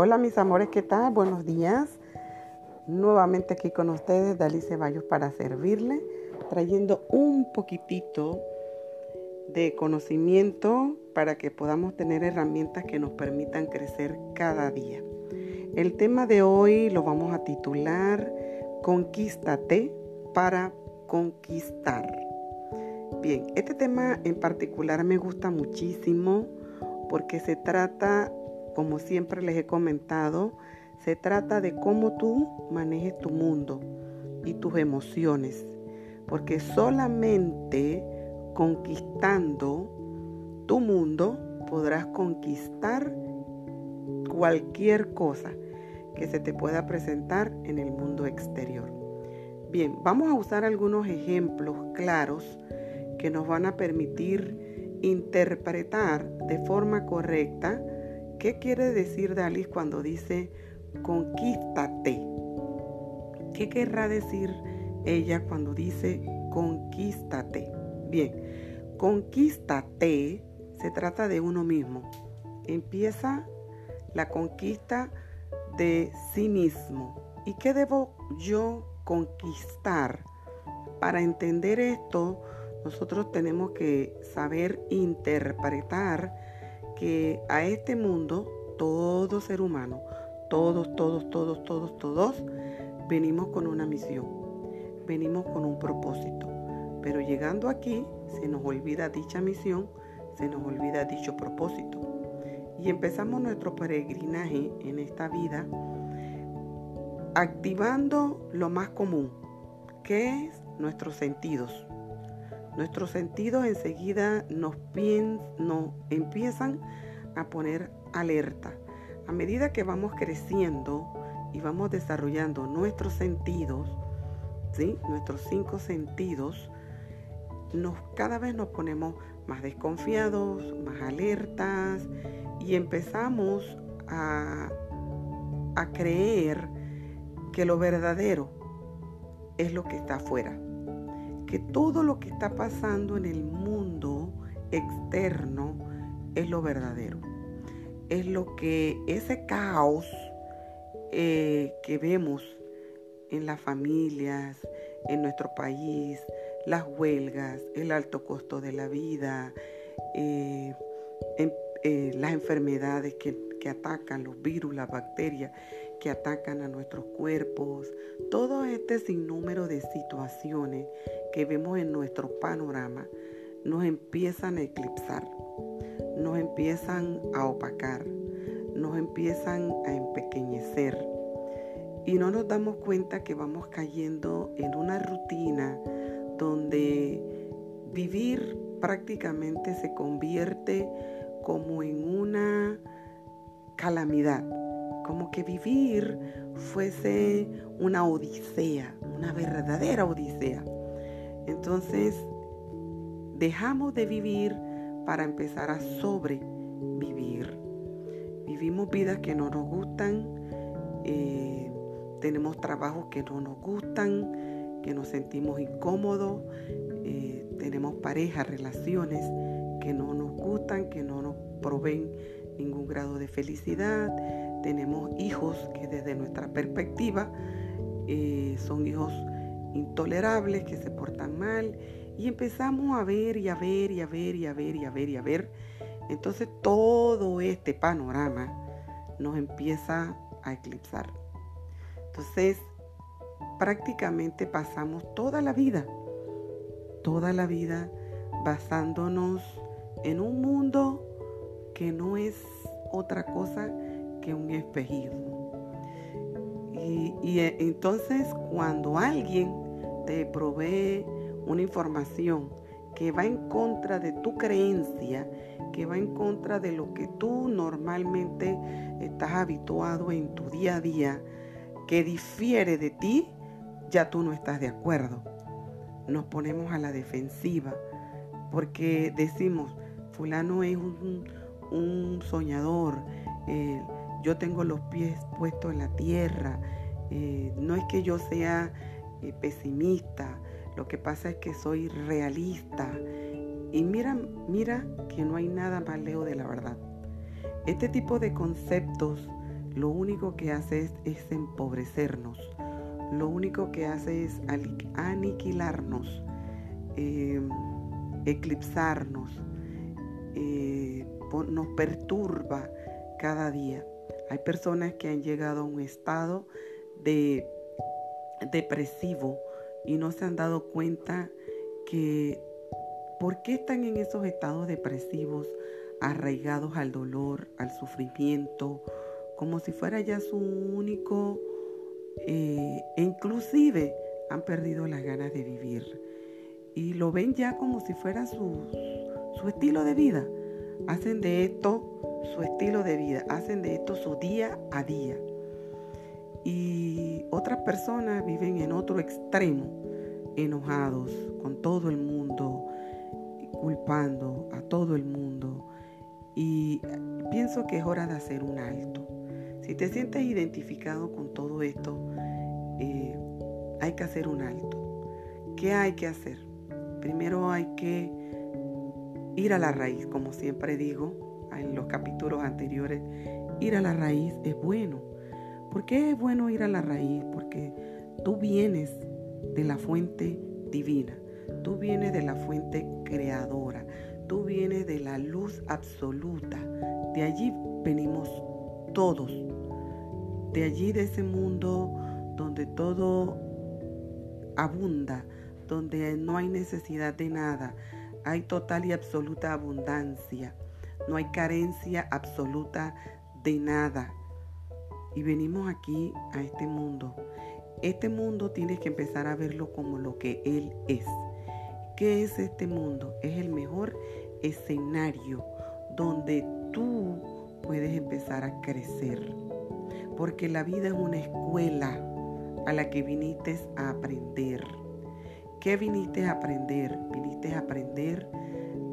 Hola mis amores, ¿qué tal? Buenos días. Nuevamente aquí con ustedes, Dalí Ceballos para servirle, trayendo un poquitito de conocimiento para que podamos tener herramientas que nos permitan crecer cada día. El tema de hoy lo vamos a titular Conquístate para conquistar. Bien, este tema en particular me gusta muchísimo porque se trata como siempre les he comentado, se trata de cómo tú manejes tu mundo y tus emociones. Porque solamente conquistando tu mundo podrás conquistar cualquier cosa que se te pueda presentar en el mundo exterior. Bien, vamos a usar algunos ejemplos claros que nos van a permitir interpretar de forma correcta ¿Qué quiere decir Dalis cuando dice conquístate? ¿Qué querrá decir ella cuando dice conquístate? Bien, conquístate se trata de uno mismo. Empieza la conquista de sí mismo. ¿Y qué debo yo conquistar? Para entender esto, nosotros tenemos que saber interpretar que a este mundo, todo ser humano, todos, todos, todos, todos, todos, venimos con una misión, venimos con un propósito. Pero llegando aquí, se nos olvida dicha misión, se nos olvida dicho propósito. Y empezamos nuestro peregrinaje en esta vida activando lo más común, que es nuestros sentidos. Nuestros sentidos enseguida nos, empiezan a poner alerta. A medida que vamos creciendo y vamos desarrollando nuestros sentidos, ¿sí? nuestros cinco sentidos, nos, cada vez nos ponemos más desconfiados, más alertas y empezamos a, a creer que lo verdadero es lo que está afuera que todo lo que está pasando en el mundo externo es lo verdadero. Es lo que ese caos eh, que vemos en las familias, en nuestro país, las huelgas, el alto costo de la vida, eh, eh, las enfermedades que, que atacan, los virus, las bacterias que atacan a nuestros cuerpos, todo este sinnúmero de situaciones que vemos en nuestro panorama nos empiezan a eclipsar, nos empiezan a opacar, nos empiezan a empequeñecer y no nos damos cuenta que vamos cayendo en una rutina donde vivir prácticamente se convierte como en una calamidad como que vivir fuese una odisea, una verdadera odisea. Entonces, dejamos de vivir para empezar a sobrevivir. Vivimos vidas que no nos gustan, eh, tenemos trabajos que no nos gustan, que nos sentimos incómodos, eh, tenemos parejas, relaciones que no nos gustan, que no nos proveen ningún grado de felicidad, tenemos hijos que desde nuestra perspectiva eh, son hijos intolerables, que se portan mal, y empezamos a ver y a ver y a ver y a ver y a ver y a ver. Entonces todo este panorama nos empieza a eclipsar. Entonces prácticamente pasamos toda la vida, toda la vida basándonos en un mundo que no es otra cosa un espejismo. Y, eh, entonces cuando alguien te provee una información que va en contra de tu creencia, que va en contra de lo que tú normalmente estás habituado en tu día a día, que difiere de ti, ya tú no estás de acuerdo. Nos ponemos a la defensiva porque decimos, fulano es un, soñador, eh, yo tengo los pies puestos en la tierra. Eh, no es que yo sea eh, pesimista, lo que pasa es que soy realista. Y mira, mira que no hay nada más lejos de la verdad. Este tipo de conceptos lo único que hace es, empobrecernos, lo único que hace es aniquilarnos, em, eclipsarnos, eh, nos perturba cada día. Hay personas que han llegado a un estado de depresivo y no se han dado cuenta que por qué están en esos estados depresivos arraigados al dolor, al sufrimiento, como si fuera ya su único, eh, e inclusive han perdido las ganas de vivir y lo ven ya como si fuera su, su estilo de vida. Hacen de esto su estilo de vida, hacen de esto su día a día. Y otras personas viven en otro extremo, enojados con todo el mundo, culpando a todo el mundo. Y pienso que es hora de hacer un alto. Si te sientes identificado con todo esto, eh, hay que hacer un alto. ¿Qué hay que hacer? Primero hay que ir a la raíz, como siempre digo en los capítulos anteriores. Ir a la raíz es bueno. ¿Por qué es bueno ir a la raíz? Porque tú vienes de la fuente divina, tú vienes de la fuente creadora, tú vienes de la luz absoluta. De allí venimos todos. De allí, de ese mundo donde todo abunda, donde no hay necesidad de nada, hay total y absoluta abundancia, no hay carencia absoluta de nada. Y venimos aquí a este mundo. Este mundo tienes que empezar a verlo como lo que Él es. ¿Qué es este mundo? Es el mejor escenario donde tú puedes empezar a crecer. Porque la vida es una escuela a la que viniste a aprender. ¿Qué viniste a aprender? Viniste a aprender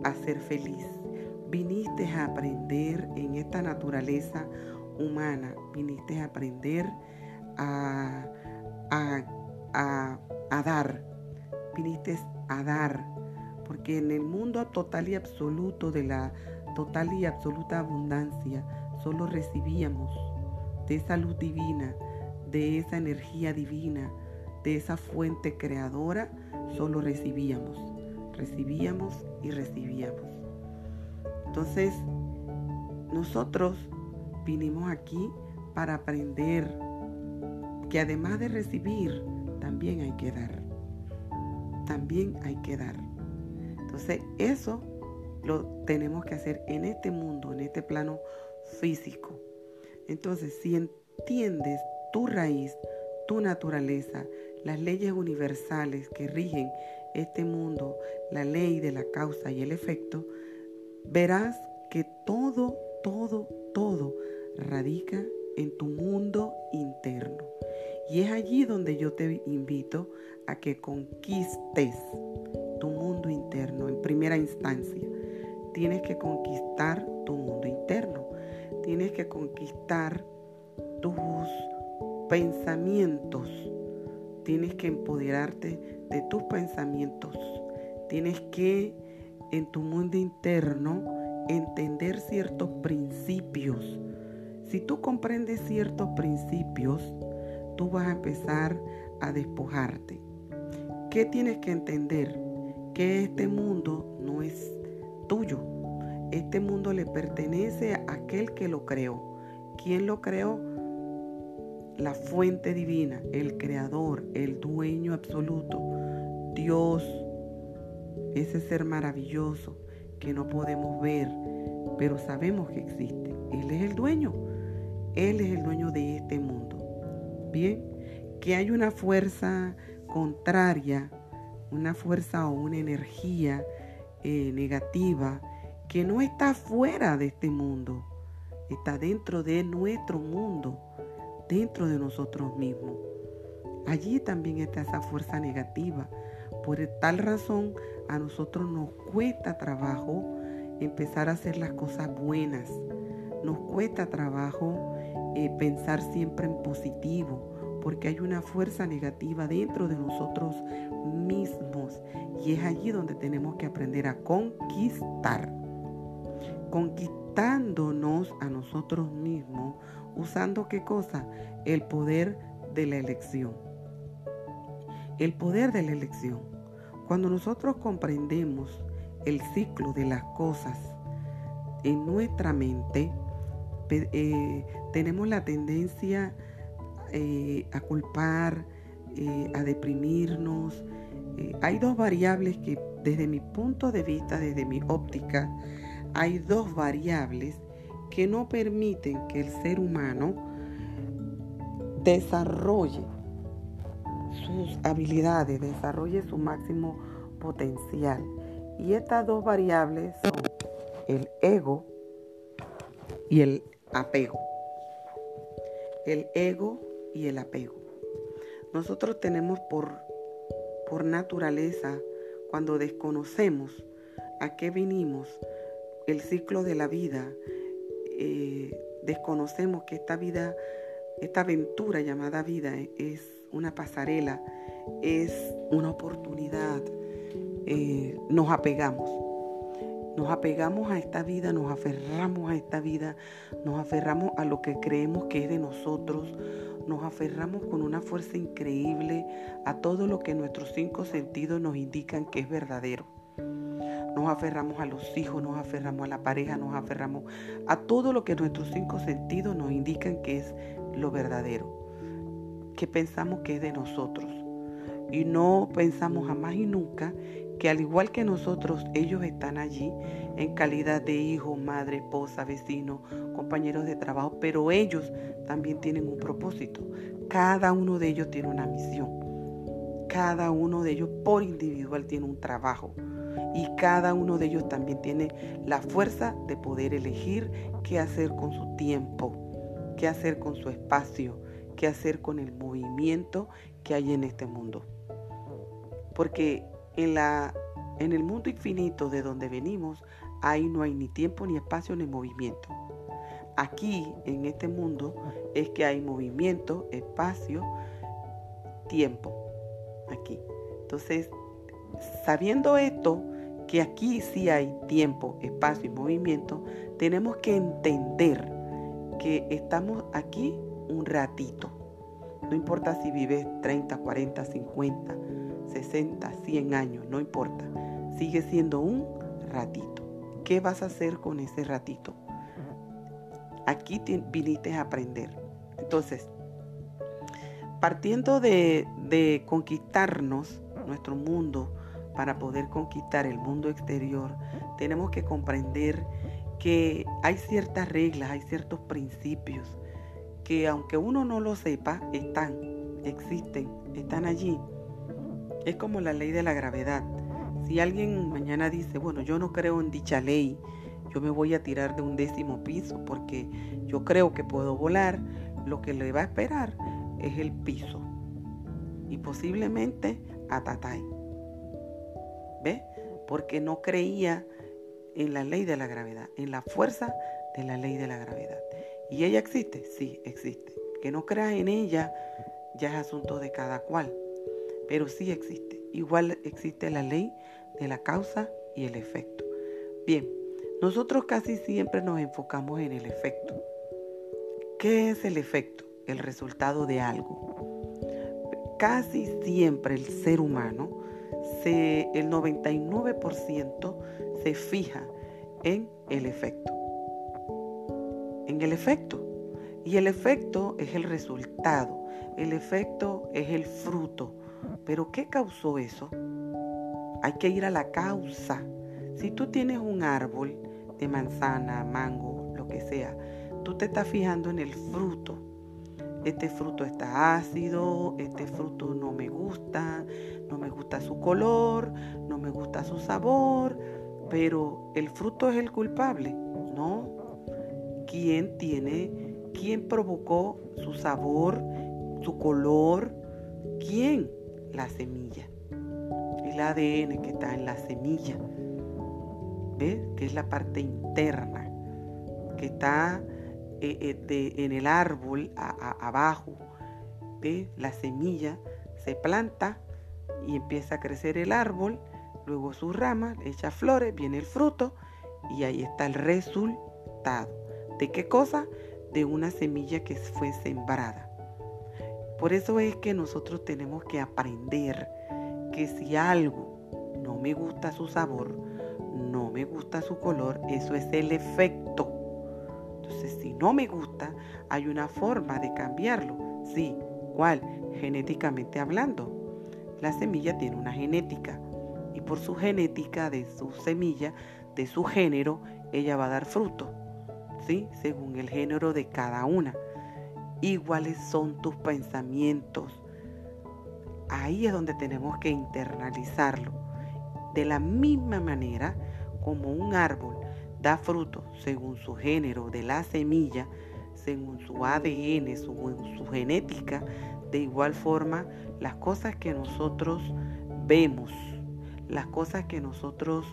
a ser feliz. Viniste a aprender en esta naturaleza humana. Viniste a aprender a, a, a dar. Viniste a dar. Porque en el mundo total y absoluto de la total y absoluta abundancia, solo recibíamos de esa luz divina, de esa energía divina, de esa fuente creadora, solo recibíamos, recibíamos y recibíamos. Entonces, nosotros vinimos aquí para aprender que además de recibir, también hay que dar. También hay que dar. Entonces, eso lo tenemos que hacer en este mundo, en este plano físico. Entonces, si entiendes tu raíz, tu naturaleza, las leyes universales que rigen este mundo, la ley de la causa y el efecto, verás que todo, todo, todo radica en tu mundo interno. Y es allí donde yo te invito a que conquistes tu mundo interno en primera instancia. Tienes que conquistar tu mundo interno. Tienes que conquistar tus pensamientos Tienes que empoderarte de tus pensamientos. Tienes que en tu mundo interno entender ciertos principios. Si tú comprendes ciertos principios, tú vas a empezar a despojarte. ¿Qué tienes que entender? Que este mundo no es tuyo. Este mundo le pertenece a aquel que lo creó. ¿Quién lo creó? la fuente divina, el creador, el dueño absoluto, Dios, ese ser maravilloso que no podemos ver, pero sabemos que existe. Él es el dueño, Él es el dueño de este mundo. Bien, que hay una fuerza contraria, una fuerza o una energía eh, negativa que no está fuera de este mundo, está dentro de nuestro mundo dentro de nosotros mismos. Allí también está esa fuerza negativa. Por tal razón a nosotros nos cuesta trabajo empezar a hacer las cosas buenas. Nos cuesta trabajo eh, pensar siempre en positivo, porque hay una fuerza negativa dentro de nosotros mismos. Y es allí donde tenemos que aprender a conquistar. Conquistándonos a nosotros mismos usando qué cosa? El poder de la elección. El poder de la elección. Cuando nosotros comprendemos el ciclo de las cosas en nuestra mente, eh, tenemos la tendencia eh, a culpar, eh, a deprimirnos. hay dos variables que desde mi punto de vista, desde mi óptica, hay dos variables que no permiten que el ser humano desarrolle sus habilidades, desarrolle su máximo potencial. Y estas dos variables son el ego y el apego. El ego y el apego. Nosotros tenemos por, por naturaleza, cuando desconocemos a qué vinimos, el ciclo de la vida, eh, desconocemos que esta vida, esta aventura llamada vida es una pasarela, es una oportunidad, eh, nos apegamos. Nos apegamos a esta vida, nos aferramos a esta vida, nos aferramos a lo que creemos que es de nosotros, nos aferramos con una fuerza increíble a todo lo que nuestros cinco sentidos nos indican que es verdadero. Nos aferramos a los hijos, nos aferramos a la pareja, nos aferramos a todo lo que nuestros cinco sentidos nos indican que es lo verdadero, que pensamos que es de nosotros. Y no pensamos jamás y nunca que al igual que nosotros, ellos están allí en calidad de hijo, madre, esposa, vecino, compañeros de trabajo, pero ellos también tienen un propósito. Cada uno de ellos tiene una misión. Cada uno de ellos por individual tiene un trabajo y cada uno de ellos también tiene la fuerza de poder elegir qué hacer con su tiempo, qué hacer con su espacio, qué hacer con el movimiento que hay en este mundo. Porque en, la, en el mundo infinito de donde venimos, ahí no hay ni tiempo, ni espacio, ni movimiento. Aquí, en este mundo, es que hay movimiento, espacio, tiempo. Aquí. Entonces, sabiendo esto, que aquí sí hay tiempo, espacio y movimiento, tenemos que entender que estamos aquí un ratito. No importa si vives 30, 40, 50, 60, 100 años, no importa. Sigue siendo un ratito. ¿Qué vas a hacer con ese ratito? Aquí viniste a aprender. Entonces, partiendo de, de conquistarnos nuestro mundo, para poder conquistar el mundo exterior, tenemos que comprender que hay ciertas reglas, hay ciertos principios que aunque uno no lo sepa, están, existen, están allí. Es como la ley de la gravedad. Si alguien mañana dice, bueno, yo no creo en dicha ley, yo me voy a tirar de un décimo piso porque yo creo que puedo volar, lo que le va a esperar es el piso y posiblemente a Tatay. Porque no creía en la ley de la gravedad, en la fuerza de la ley de la gravedad. ¿Y ella existe? Sí, existe. Que no creas en ella ya es asunto de cada cual, pero sí existe. Igual existe la ley de la causa y el efecto. Bien, nosotros casi siempre nos enfocamos en el efecto. ¿Qué es el efecto? El resultado de algo. Casi siempre el ser humano el 99% se fija en el efecto. En el efecto. Y el efecto es el resultado. El efecto es el fruto. Pero ¿qué causó eso? Hay que ir a la causa. Si tú tienes un árbol de manzana, mango, lo que sea, tú te estás fijando en el fruto este fruto está ácido, este fruto no me gusta, no me gusta su color, no me gusta su sabor, pero el fruto es el culpable, ¿no? ¿Quién tiene, quién provocó su sabor, su color? ¿Quién? La semilla. El ADN que está en la semilla, ¿ves? Que es la parte interna, que está eh, eh, en el árbol abajo, de la semilla se planta y empieza a crecer el árbol, luego sus ramas, echa flores, viene el fruto y ahí está el resultado. ¿De qué cosa? de una semilla que fue sembrada. Por eso es que nosotros tenemos que aprender que si algo no me gusta su sabor, no me gusta su color, eso es el efecto. Entonces, si no me gusta, hay una forma de cambiarlo. Sí, ¿cuál? Genéticamente hablando. La semilla tiene una genética y por su genética de su semilla, de su género, ella va a dar fruto. ¿Sí? Según el género de cada una. Iguales son tus pensamientos. Ahí es donde tenemos que internalizarlo. De la misma manera como un árbol da fruto según su género de la semilla, según su ADN, su, su genética, de igual forma las cosas que nosotros vemos, las cosas que nosotros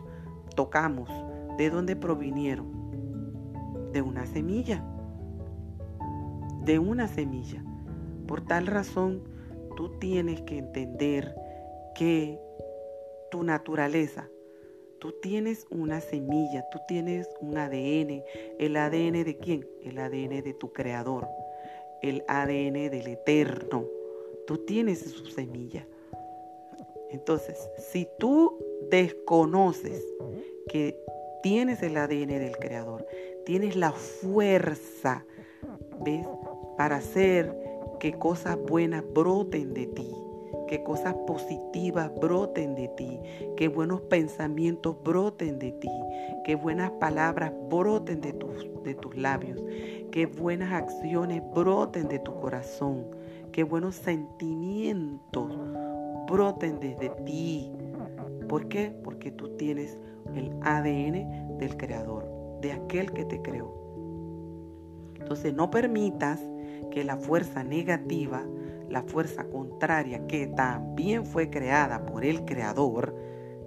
tocamos, ¿de dónde provinieron? De una semilla, de una semilla. Por tal razón, tú tienes que entender que tu naturaleza, tú tienes una semilla, tú tienes un ADN. ¿El ADN de quién? El ADN de tu creador, el ADN del eterno. Tú tienes su semilla. Entonces, si tú desconoces que tienes el ADN del creador, tienes la fuerza, ¿ves? Para hacer que cosas buenas broten de ti, que cosas positivas broten de ti, que buenos pensamientos broten de ti, que buenas palabras broten de tus, de tus labios, que buenas acciones broten de tu corazón, que buenos sentimientos broten desde ti. ¿Por qué? Porque tú tienes el ADN del Creador, de aquel que te creó. Entonces no permitas que la fuerza negativa, la fuerza contraria que también fue creada por el Creador,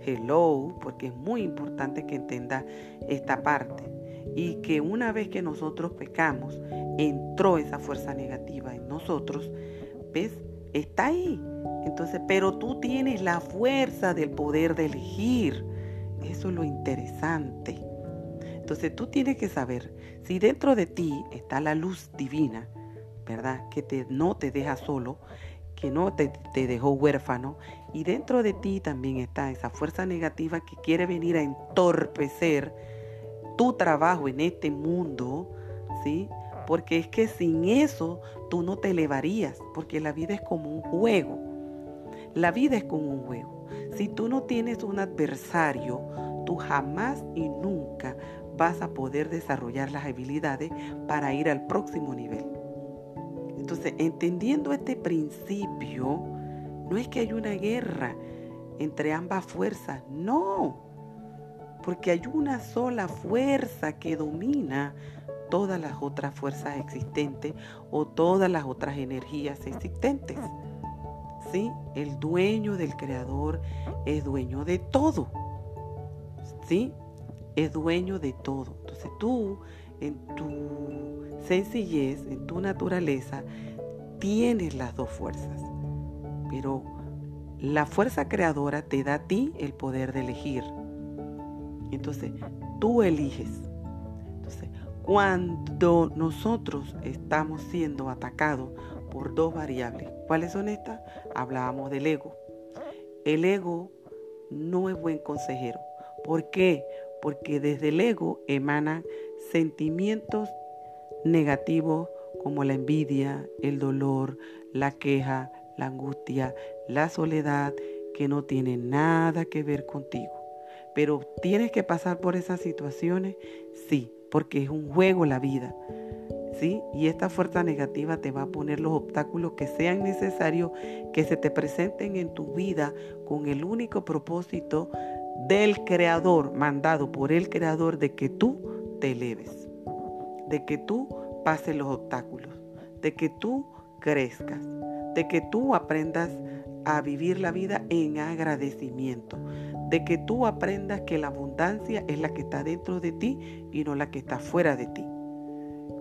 hello, porque es muy importante que entienda esta parte. Y que una vez que nosotros pecamos, entró esa fuerza negativa en nosotros, ¿ves? Está ahí. Entonces, pero tú tienes la fuerza del poder de elegir. Eso es lo interesante. Entonces tú tienes que saber si dentro de ti está la luz divina, ¿verdad? Que te, no te deja solo, que no te, te dejó huérfano. Y dentro de ti también está esa fuerza negativa que quiere venir a entorpecer tu trabajo en este mundo, ¿sí? Porque es que sin eso tú no te elevarías, porque la vida es como un juego. La vida es como un juego. Si tú no tienes un adversario, tú jamás y nunca vas a poder desarrollar las habilidades para ir al próximo nivel. Entonces, entendiendo este principio, no es que hay una guerra entre ambas fuerzas, no, porque hay una sola fuerza que domina todas las otras fuerzas existentes o todas las otras energías existentes. ¿Sí? El dueño del creador es dueño de todo. ¿Sí? Es dueño de todo. Entonces tú, en tu sencillez, en tu naturaleza, tienes las dos fuerzas. Pero la fuerza creadora te da a ti el poder de elegir. Entonces, tú eliges. Entonces, cuando nosotros estamos siendo atacados por dos variables, ¿cuáles son estas? Hablábamos del ego. El ego no es buen consejero. ¿Por qué? Porque desde el ego emanan sentimientos negativos como la envidia, el dolor, la queja, la angustia, la soledad, que no tienen nada que ver contigo. Pero tienes que pasar por esas situaciones, sí, porque es un juego la vida. ¿Sí? Y esta fuerza negativa te va a poner los obstáculos que sean necesarios que se te presenten en tu vida con el único propósito del creador, mandado por el creador, de que tú te eleves, de que tú pases los obstáculos, de que tú crezcas, de que tú aprendas a vivir la vida en agradecimiento, de que tú aprendas que la abundancia es la que está dentro de ti y no la que está fuera de ti.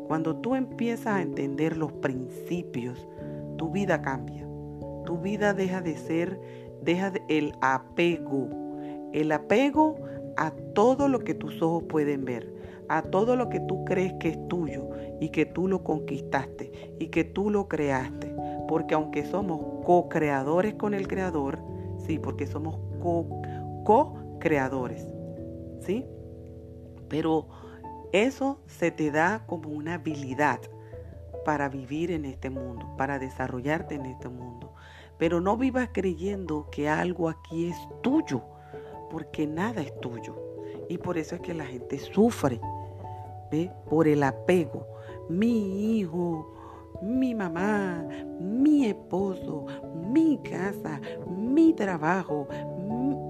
Cuando tú empiezas a entender los principios, tu vida cambia. Tu vida deja de ser, deja el apego. El apego a todo lo que tus ojos pueden ver, a todo lo que tú crees que es tuyo y que tú lo conquistaste y que tú lo creaste. Porque aunque somos co-creadores con el Creador, sí, porque somos co-creadores, ¿sí? Pero eso se te da como una habilidad para vivir en este mundo, para desarrollarte en este mundo. Pero no vivas creyendo que algo aquí es tuyo, porque nada es tuyo. Y por eso es que la gente sufre, ¿ve? Por el apego. Mi hijo, mi mamá, mi esposo, mi casa, mi trabajo,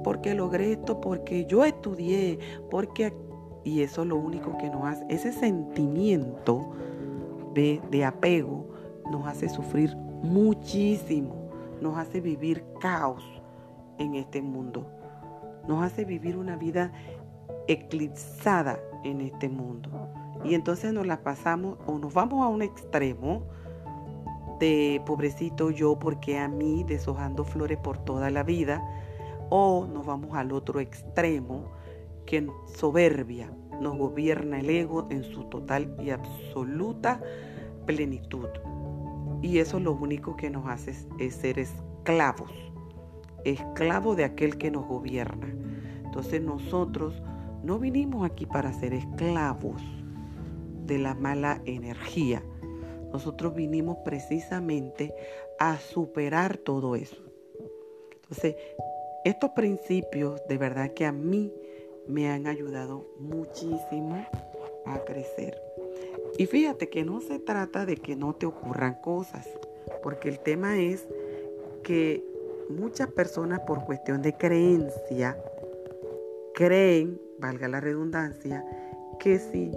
porque logré esto, porque yo estudié, porque... Y eso lo único que nos hace, ese sentimiento de, de apego nos hace sufrir muchísimo, nos hace vivir caos en este mundo, nos hace vivir una vida eclipsada en este mundo. Y entonces nos la pasamos o nos vamos a un extremo de pobrecito yo porque a mí deshojando flores por toda la vida o nos vamos al otro extremo que soberbia nos gobierna el ego en su total y absoluta plenitud. Y eso lo único que nos hace es ser esclavos, esclavos de aquel que nos gobierna. Entonces nosotros no vinimos aquí para ser esclavos de la mala energía. Nosotros vinimos precisamente a superar todo eso. Entonces, estos principios de verdad que a mí me han ayudado muchísimo a crecer. Y fíjate que no se trata de que no te ocurran cosas, porque el tema es que muchas personas por cuestión de creencia creen, valga la redundancia, que si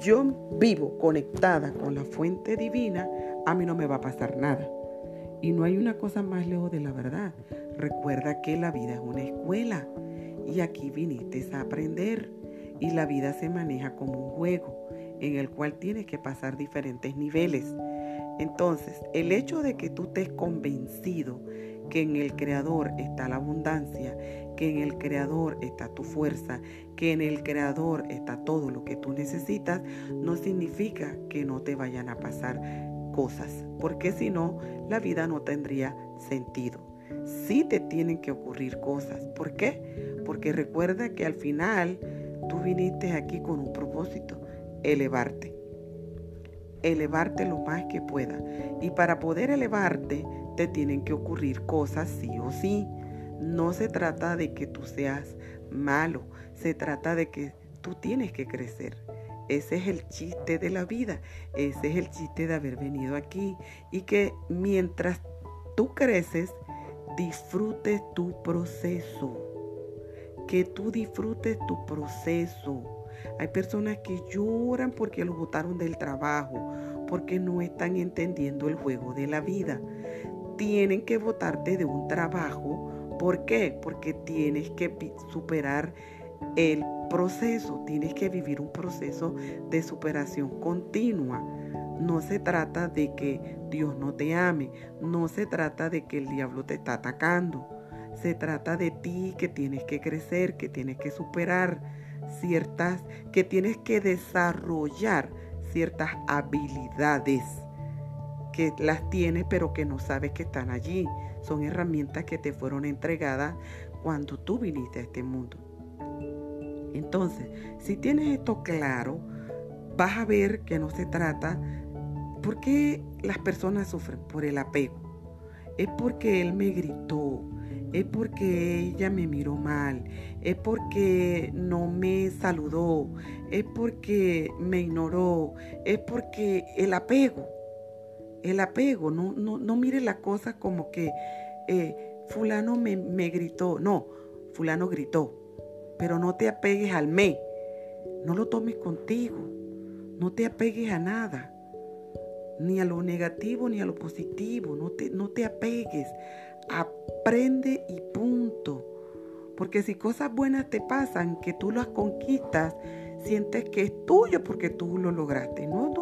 yo vivo conectada con la fuente divina, a mí no me va a pasar nada. Y no hay una cosa más lejos de la verdad. Recuerda que la vida es una escuela y aquí viniste a aprender. Y la vida se maneja como un juego en el cual tienes que pasar diferentes niveles. Entonces, el hecho de que tú estés convencido que en el Creador está la abundancia, que en el Creador está tu fuerza, que en el Creador está todo lo que tú necesitas, no significa que no te vayan a pasar cosas, porque si no, la vida no tendría sentido. Sí te tienen que ocurrir cosas. ¿Por qué? Porque recuerda que al final tú viniste aquí con un propósito, elevarte. Elevarte lo más que pueda. Y para poder elevarte, te tienen que ocurrir cosas sí o sí. No se trata de que tú seas malo, se trata de que tú tienes que crecer. Ese es el chiste de la vida, ese es el chiste de haber venido aquí y que mientras tú creces, disfrutes tu proceso, que tú disfrutes tu proceso. Hay personas que lloran porque los botaron del trabajo, porque no están entendiendo el juego de la vida tienen que votarte de un trabajo. ¿Por qué? Porque tienes que superar el proceso, tienes que vivir un proceso de superación continua. No se trata de que Dios no te ame, no se trata de que el diablo te está atacando. Se trata de ti que tienes que crecer, que tienes que superar ciertas, que tienes que desarrollar ciertas habilidades que las tienes pero que no sabes que están allí. Son herramientas que te fueron entregadas cuando tú viniste a este mundo. Entonces, si tienes esto claro, vas a ver que no se trata ¿Por qué las personas sufren? Por el apego. Es porque él me gritó, es porque ella me miró mal, es porque no me saludó, es porque me ignoró, es porque el apego el apego, no, no, no mire la cosa como que eh, fulano me, me gritó, no, fulano gritó, pero no te apegues al me, no lo tomes contigo, no te apegues a nada, ni a lo negativo ni a lo positivo, no te, no te apegues, aprende y punto. Porque si cosas buenas te pasan, que tú las conquistas, sientes que es tuyo porque tú lo lograste. No,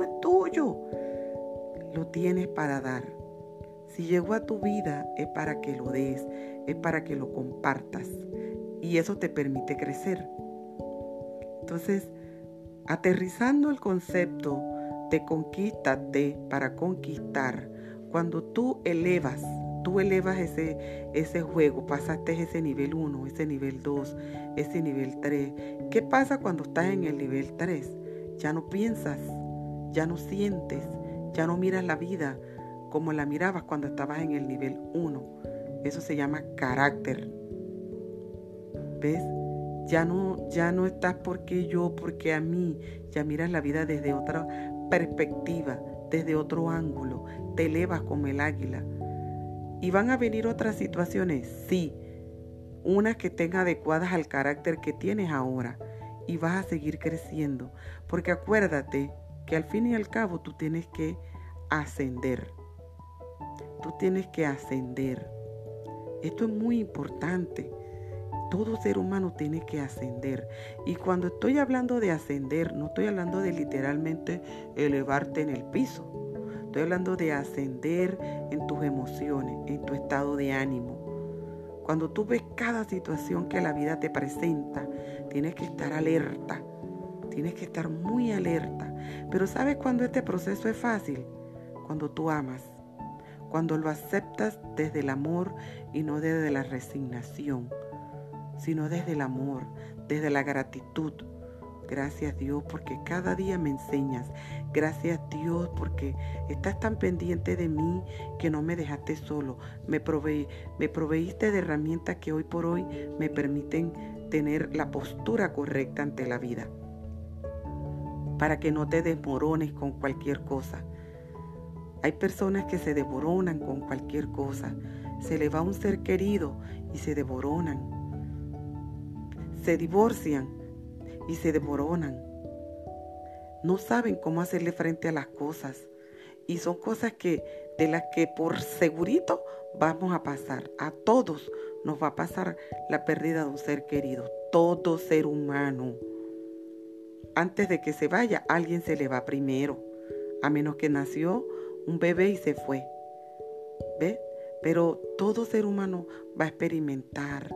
lo tienes para dar. Si llegó a tu vida es para que lo des, es para que lo compartas. Y eso te permite crecer. Entonces, aterrizando el concepto de conquistate para conquistar, cuando tú elevas, tú elevas ese, ese juego, pasaste ese nivel 1, ese nivel 2, ese nivel 3. ¿Qué pasa cuando estás en el nivel 3? Ya no piensas, ya no sientes, ya no miras la vida como la mirabas cuando estabas en el nivel 1. Eso se llama carácter. ¿Ves? Ya no, ya no estás porque yo, porque a mí. Ya miras la vida desde otra perspectiva, desde otro ángulo. Te elevas como el águila. ¿Y van a venir otras situaciones? Sí. Unas que estén adecuadas al carácter que tienes ahora. Y vas a seguir creciendo. Porque acuérdate que al fin y al cabo tú tienes que ascender. Tú tienes que ascender. Esto es muy importante. Todo ser humano tiene que ascender. Y cuando estoy hablando de ascender, no estoy hablando de literalmente elevarte en el piso. Estoy hablando de ascender en tus emociones, en tu estado de ánimo. Cuando tú ves cada situación que la vida te presenta, tienes que estar alerta. Tienes que estar muy alerta. Pero ¿sabes cuándo este proceso es fácil? Cuando tú amas. Cuando lo aceptas desde el amor y no desde la resignación sino desde el amor, desde la gratitud. Gracias Dios porque cada día me enseñas. Gracias Dios porque estás tan pendiente de mí que no me dejaste solo. Me, me proveíste de herramientas que hoy por hoy me permiten tener la postura correcta ante la vida. Para que no te desmorones con cualquier cosa. Hay personas que se desmoronan con cualquier cosa. Se le va un ser querido y se desmoronan se divorcian y se demoronan. No saben cómo hacerle frente a las cosas. Y son cosas que de las que por segurito vamos a pasar. A todos nos va a pasar la pérdida de un ser querido. Todo ser humano. Antes de que se vaya, alguien se le va primero. A menos que nació un bebé y se fue. ¿Ve? Pero todo ser humano va a experimentar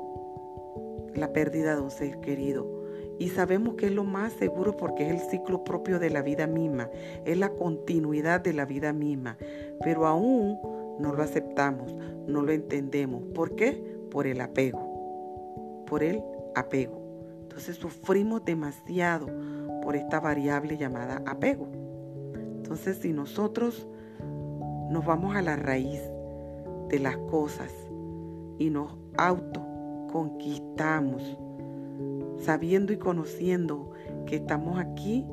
la pérdida de un ser querido. Y sabemos que es lo más seguro porque es el ciclo propio de la vida misma, es la continuidad de la vida misma. Pero aún no lo aceptamos, no lo entendemos. ¿Por qué? Por el apego. Por el apego. Entonces sufrimos demasiado por esta variable llamada apego. Entonces si nosotros nos vamos a la raíz de las cosas y nos auto conquistamos, sabiendo y conociendo que estamos aquí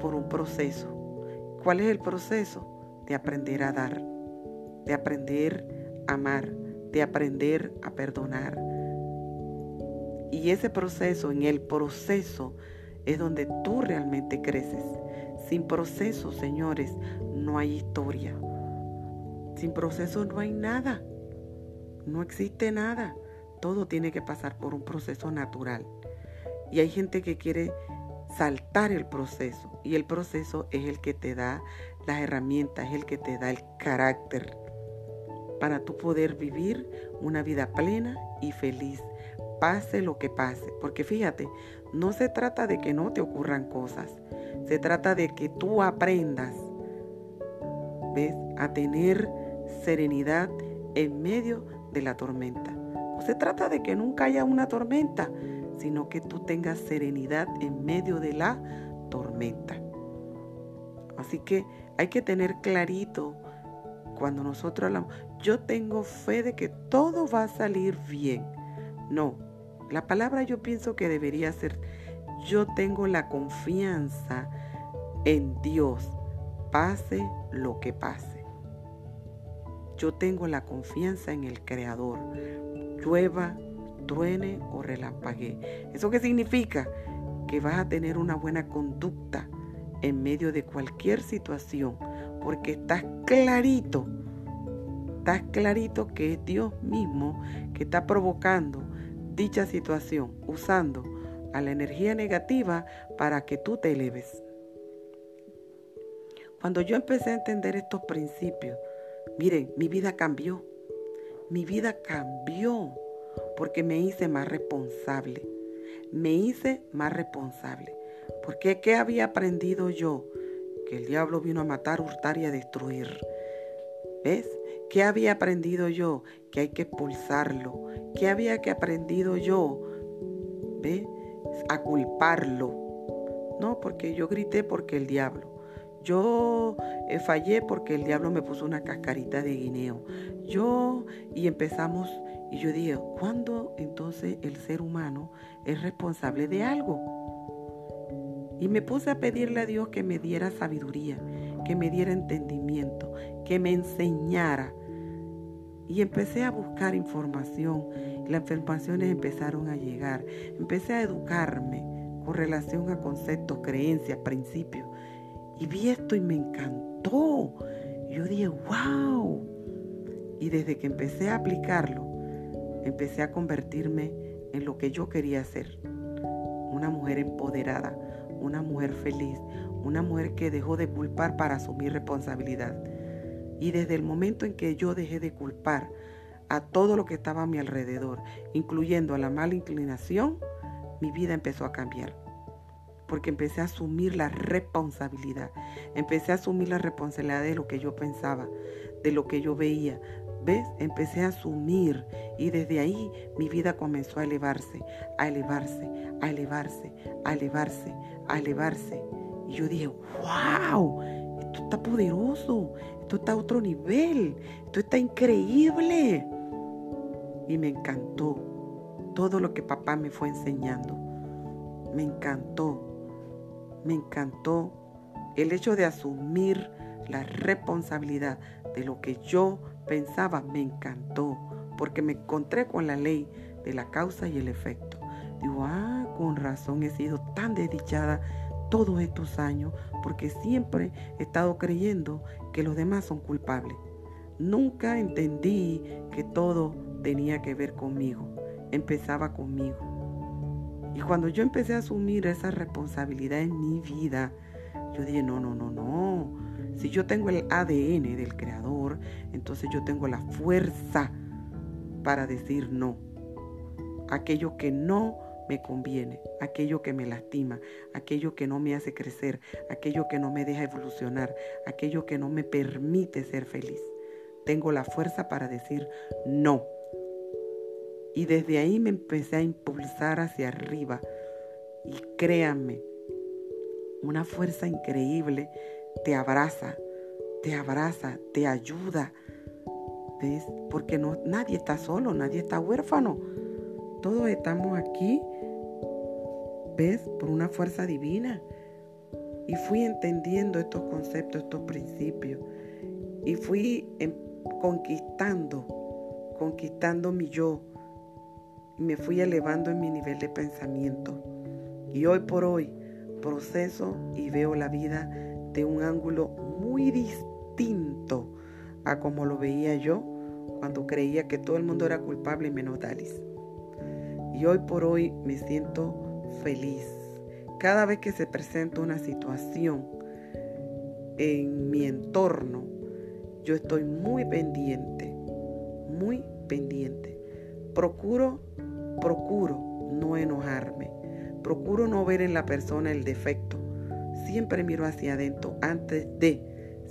por un proceso. ¿Cuál es el proceso? De aprender a dar, de aprender a amar, de aprender a perdonar. Y ese proceso, en el proceso, es donde tú realmente creces. Sin proceso, señores, no hay historia. Sin proceso no hay nada. No existe nada todo tiene que pasar por un proceso natural. Y hay gente que quiere saltar el proceso. Y el proceso es el que te da las herramientas, es el que te da el carácter para tú poder vivir una vida plena y feliz, pase lo que pase. Porque fíjate, no se trata de que no te ocurran cosas, se trata de que tú aprendas, ¿ves? A tener serenidad en medio de la tormenta. No se trata de que nunca haya una tormenta, sino que tú tengas serenidad en medio de la tormenta. Así que hay que tener clarito cuando nosotros hablamos, yo tengo fe de que todo va a salir bien. No, la palabra yo pienso que debería ser, yo tengo la confianza en Dios, pase lo que pase. Yo tengo la confianza en el Creador, llueva, truene o relampaguee. ¿Eso qué significa? Que vas a tener una buena conducta en medio de cualquier situación, porque estás clarito, estás clarito que es Dios mismo que está provocando dicha situación, usando a la energía negativa para que tú te eleves. Cuando yo empecé a entender estos principios, miren, mi vida cambió mi vida cambió porque me hice más responsable. Me hice más responsable. Porque ¿qué había aprendido yo? Que el diablo vino a matar, hurtar y a destruir. ¿Ves? ¿Qué había aprendido yo? Que hay que expulsarlo. ¿Qué había que aprendido yo? ¿Ves? A culparlo. No, porque yo grité porque el diablo. Yo eh, fallé porque el diablo me puso una cascarita de guineo. Yo, y empezamos, y yo dije, ¿cuándo entonces el ser humano es responsable de algo? Y me puse a pedirle a Dios que me diera sabiduría, que me diera entendimiento, que me enseñara. Y empecé a buscar información. Las informaciones empezaron a llegar. Empecé a educarme con relación a conceptos, creencias, principios. Y vi esto y me encantó. Yo dije, wow. Y desde que empecé a aplicarlo, empecé a convertirme en lo que yo quería ser. Una mujer empoderada, una mujer feliz, una mujer que dejó de culpar para asumir responsabilidad. Y desde el momento en que yo dejé de culpar a todo lo que estaba a mi alrededor, incluyendo a la mala inclinación, mi vida empezó a cambiar porque empecé a asumir la responsabilidad. Empecé a asumir la responsabilidad de lo que yo pensaba, de lo que yo veía. ¿Ves? Empecé a asumir y desde ahí mi vida comenzó a elevarse, a elevarse, a elevarse, a elevarse, a elevarse. Y yo dije, wow, esto está poderoso, esto está a otro nivel, esto está increíble. Y me encantó todo lo que papá me fue enseñando. Me encantó me encantó el hecho de asumir la responsabilidad de lo que yo pensaba, me encantó, porque me encontré con la ley de la causa y el efecto. Digo, ah, con razón he sido tan desdichada todos estos años, porque siempre he estado creyendo que los demás son culpables. Nunca entendí que todo tenía que ver conmigo, empezaba conmigo. Y cuando yo empecé a asumir esa responsabilidad en mi vida, yo dije, no, no, no, no. Si yo tengo el ADN del creador, entonces yo tengo la fuerza para decir no. Aquello que no me conviene, aquello que me lastima, aquello que no me hace crecer, aquello que no me deja evolucionar, aquello que no me permite ser feliz. Tengo la fuerza para decir no. Y desde ahí me empecé a impulsar hacia arriba. Y créanme, una fuerza increíble te abraza, te abraza, te ayuda. Porque no, nadie está solo, nadie está huérfano. Todos estamos aquí, ¿ves? Por una fuerza divina. Y fui entendiendo estos conceptos, estos principios. Y fui em, conquistando, conquistando mi yo y me fui elevando en mi nivel de pensamiento. Y hoy por hoy proceso y veo la vida de un ángulo muy distinto a como lo veía yo cuando creía que todo el mundo era culpable menos Dalis. Y hoy por hoy me siento feliz. Cada vez que se presenta una situación en mi entorno, yo estoy muy pendiente, muy pendiente. Procuro Procuro no enojarme. Procuro no ver en la persona el defecto. Siempre miro hacia adentro antes de.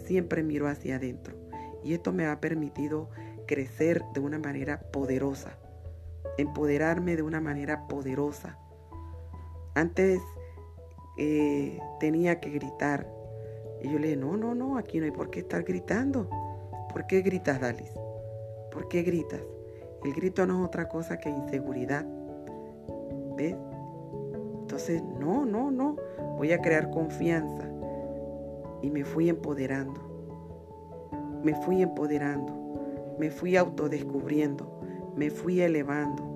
Siempre miro hacia adentro. Y esto me ha permitido crecer de una manera poderosa. Empoderarme de una manera poderosa. Antes eh, tenía que gritar. Y yo le dije, no, no, no, aquí no hay por qué estar gritando. ¿Por qué gritas, Dalis? ¿Por qué gritas? El grito no es otra cosa que inseguridad. ¿Ves? Entonces, no, no, no. Voy a crear confianza. Y me fui empoderando. Me fui empoderando. Me fui autodescubriendo. Me fui elevando.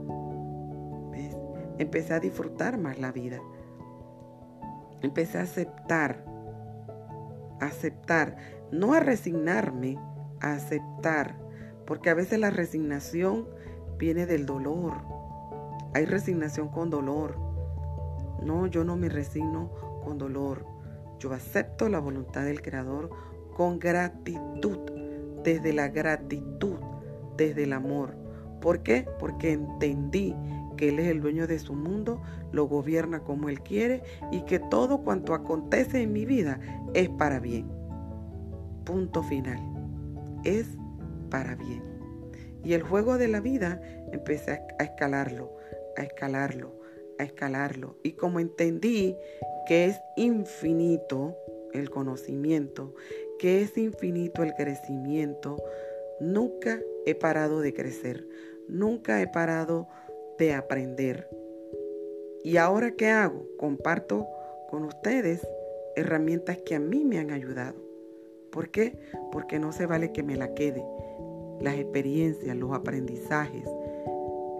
Empecé a disfrutar más la vida. Empecé a aceptar. aceptar. No a resignarme, a aceptar. Porque a veces la resignación viene del dolor. Hay resignación con dolor. No, yo no me resigno con dolor. Yo acepto la voluntad del Creador con gratitud, desde la gratitud, desde el amor. ¿Por qué? Porque entendí que Él es el dueño de su mundo, lo gobierna como Él quiere y que todo cuanto acontece en mi vida es para bien. Punto final. Es para bien. Y el juego de la vida empecé a escalarlo, a escalarlo, a escalarlo. Y como entendí que es infinito el conocimiento, que es infinito el crecimiento, nunca he parado de crecer, nunca he parado de aprender. ¿Y ahora qué hago? Comparto con ustedes herramientas que a mí me han ayudado. ¿Por qué? Porque no se vale que me la quede. Las experiencias, los aprendizajes,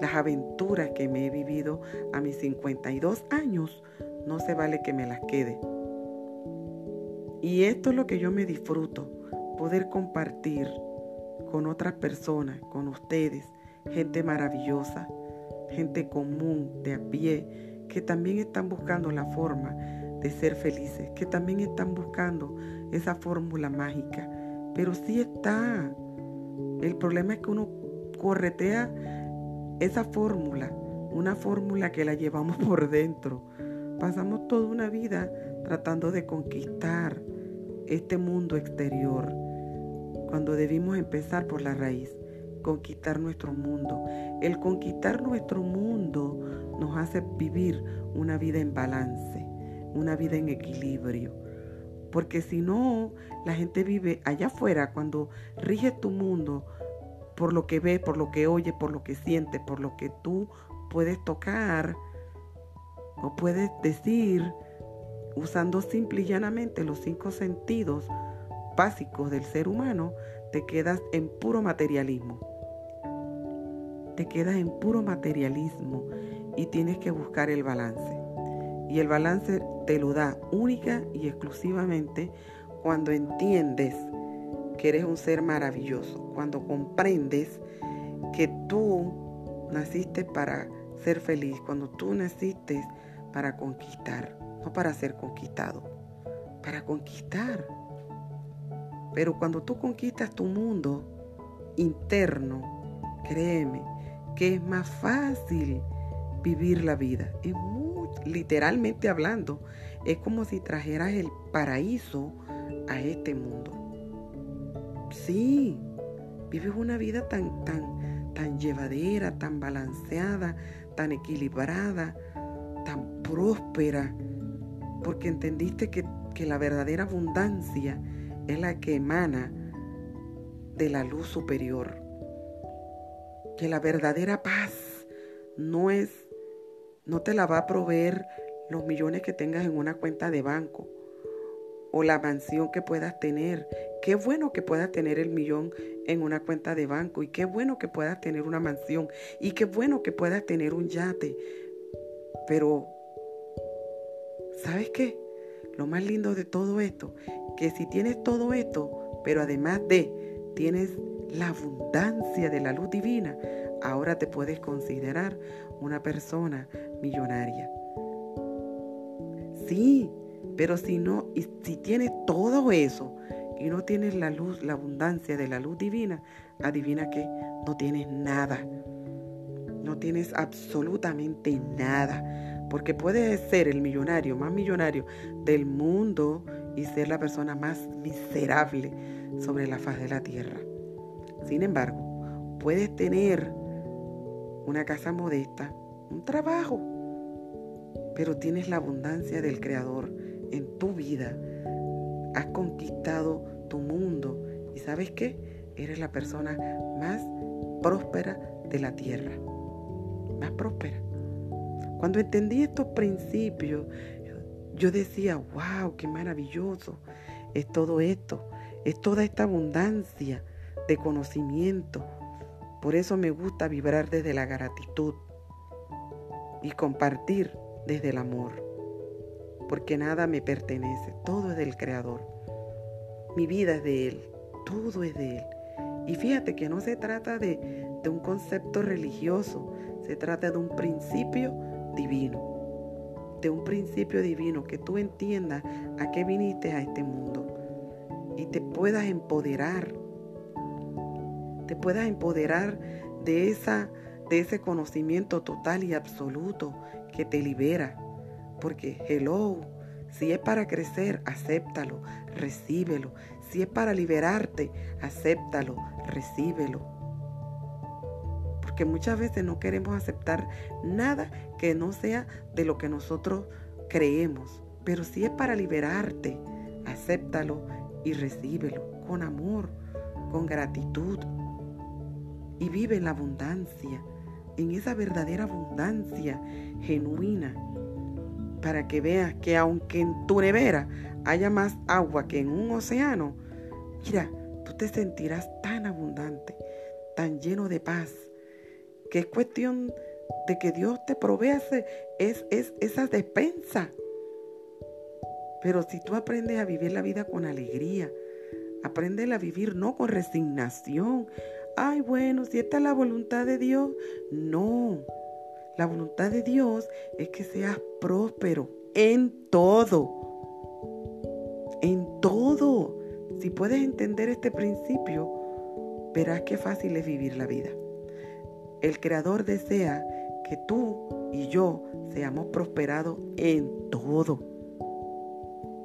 las aventuras que me he vivido a mis 52 años, no se vale que me las quede. Y esto es lo que yo me disfruto, poder compartir con otras personas, con ustedes, gente maravillosa, gente común, de a pie, que también están buscando la forma de ser felices, que también están buscando esa fórmula mágica. Pero sí está. El problema es que uno corretea esa fórmula, una fórmula que la llevamos por dentro. Pasamos toda una vida tratando de conquistar este mundo exterior, cuando debimos empezar por la raíz, conquistar nuestro mundo. El conquistar nuestro mundo nos hace vivir una vida en balance, una vida en equilibrio. Porque si no, la gente vive allá afuera cuando rige tu mundo por lo que ve, por lo que oye, por lo que siente, por lo que tú puedes tocar o puedes decir usando simple y llanamente los cinco sentidos básicos del ser humano, te quedas en puro materialismo. Te quedas en puro materialismo y tienes que buscar el balance. Y el balance te lo da única y exclusivamente cuando entiendes que eres un ser maravilloso, cuando comprendes que tú naciste para ser feliz, cuando tú naciste para conquistar, no para ser conquistado, para conquistar. Pero cuando tú conquistas tu mundo interno, créeme que es más fácil vivir la vida. Es muy, literalmente hablando, es como si trajeras el paraíso a este mundo. Sí, vives una vida tan, tan, tan llevadera, tan balanceada, tan equilibrada, tan próspera, porque entendiste que, que la verdadera abundancia es la que emana de la luz superior. Que la verdadera paz no es, no te la va a proveer los millones que tengas en una cuenta de banco o la mansión que puedas tener. Qué bueno que puedas tener el millón en una cuenta de banco y qué bueno que puedas tener una mansión y qué bueno que puedas tener un yate. Pero, ¿sabes qué? Lo más lindo de todo esto, que si tienes todo esto, pero además de tienes la abundancia de la luz divina, ahora te puedes considerar una persona millonaria. Sí, pero si no, si tienes todo eso y no tienes la luz, la abundancia de la luz divina, adivina que no tienes nada. No tienes absolutamente nada. Porque puedes ser el millonario más millonario del mundo y ser la persona más miserable sobre la faz de la tierra. Sin embargo, puedes tener una casa modesta, un trabajo, pero tienes la abundancia del Creador en tu vida. Has conquistado tu mundo y sabes qué? Eres la persona más próspera de la tierra. Más próspera. Cuando entendí estos principios, yo decía, wow, qué maravilloso es todo esto, es toda esta abundancia de conocimiento. Por eso me gusta vibrar desde la gratitud y compartir desde el amor porque nada me pertenece, todo es del Creador. Mi vida es de Él, todo es de Él. Y fíjate que no se trata de, un concepto religioso, se trata de un principio divino, de un principio divino, que tú entiendas a qué viniste a este mundo y te puedas empoderar, te puedas empoderar de esa de ese conocimiento total y absoluto que te libera. Porque, hello, si es para crecer, acéptalo, recíbelo. Si es para liberarte, acéptalo, recíbelo. Porque muchas veces no queremos aceptar nada que no sea de lo que nosotros creemos. Pero si es para liberarte, acéptalo y recíbelo con amor, con gratitud. Y vive en la abundancia, en esa verdadera abundancia genuina, para que veas que aunque en tu nevera haya más agua que en un océano, mira, tú te sentirás tan abundante, tan lleno de paz, que es cuestión de que Dios te provea es, es, esa despensa. Pero si tú aprendes a vivir la vida con alegría, aprendes a vivir no con resignación. Ay, bueno, si esta es la voluntad de Dios. No, la voluntad de Dios es que seas próspero en todo. En todo. Si puedes entender este principio, verás qué fácil es vivir la vida. El Creador desea que tú y yo seamos prosperados en todo.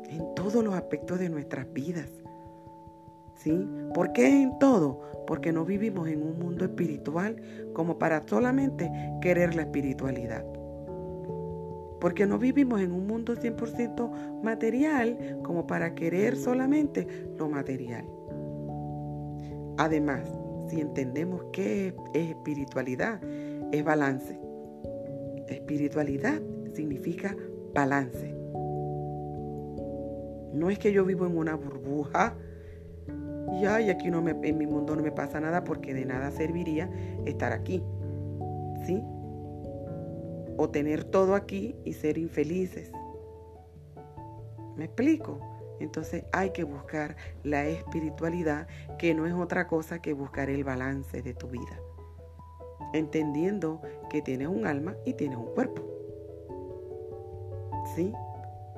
En todos los aspectos de nuestras vidas. ¿Sí? ¿Por qué en todo? Porque no vivimos en un mundo espiritual como para solamente querer la espiritualidad. Porque no vivimos en un mundo 100% material como para querer solamente lo material. Además, si entendemos qué es espiritualidad, es balance. Espiritualidad significa balance. No es que yo vivo en una burbuja y ay, aquí no me, en mi mundo no me pasa nada porque de nada serviría estar aquí. ¿Sí? O tener todo aquí y ser infelices. ¿Me explico? Entonces hay que buscar la espiritualidad, que no es otra cosa que buscar el balance de tu vida. Entendiendo que tienes un alma y tienes un cuerpo. ¿Sí?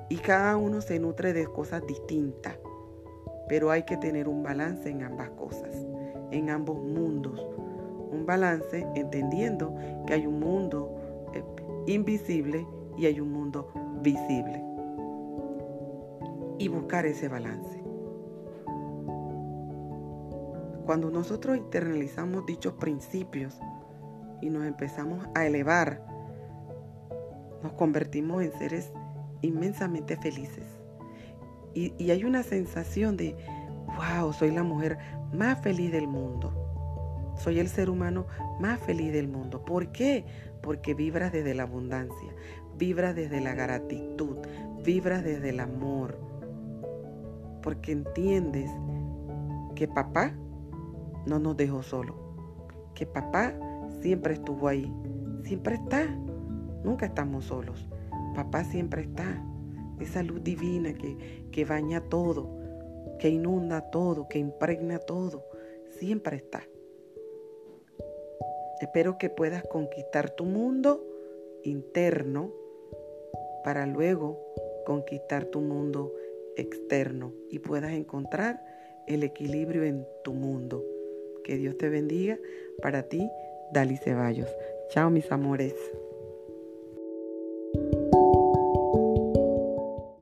Y cada uno se nutre de cosas distintas. Pero hay que tener un balance en ambas cosas, en ambos mundos. Un balance entendiendo que hay un mundo eh, invisible y hay un mundo visible. Y buscar ese balance. Cuando nosotros internalizamos dichos principios y nos empezamos a elevar, nos convertimos en seres inmensamente felices y, hay una sensación de, wow, soy la mujer más feliz del mundo. Soy el ser humano más feliz del mundo. ¿Por qué? Porque vibras desde la abundancia, vibras desde la gratitud, vibras desde el amor. Porque entiendes que papá no nos dejó solo, que papá siempre estuvo ahí, siempre está, nunca estamos solos. Papá siempre está esa luz divina que, que baña todo, que inunda todo, que impregna todo, siempre está. Espero que puedas conquistar tu mundo interno para luego conquistar tu mundo externo y puedas encontrar el equilibrio en tu mundo. Que Dios te bendiga. Para ti, Dali Ceballos. Chao mis amores.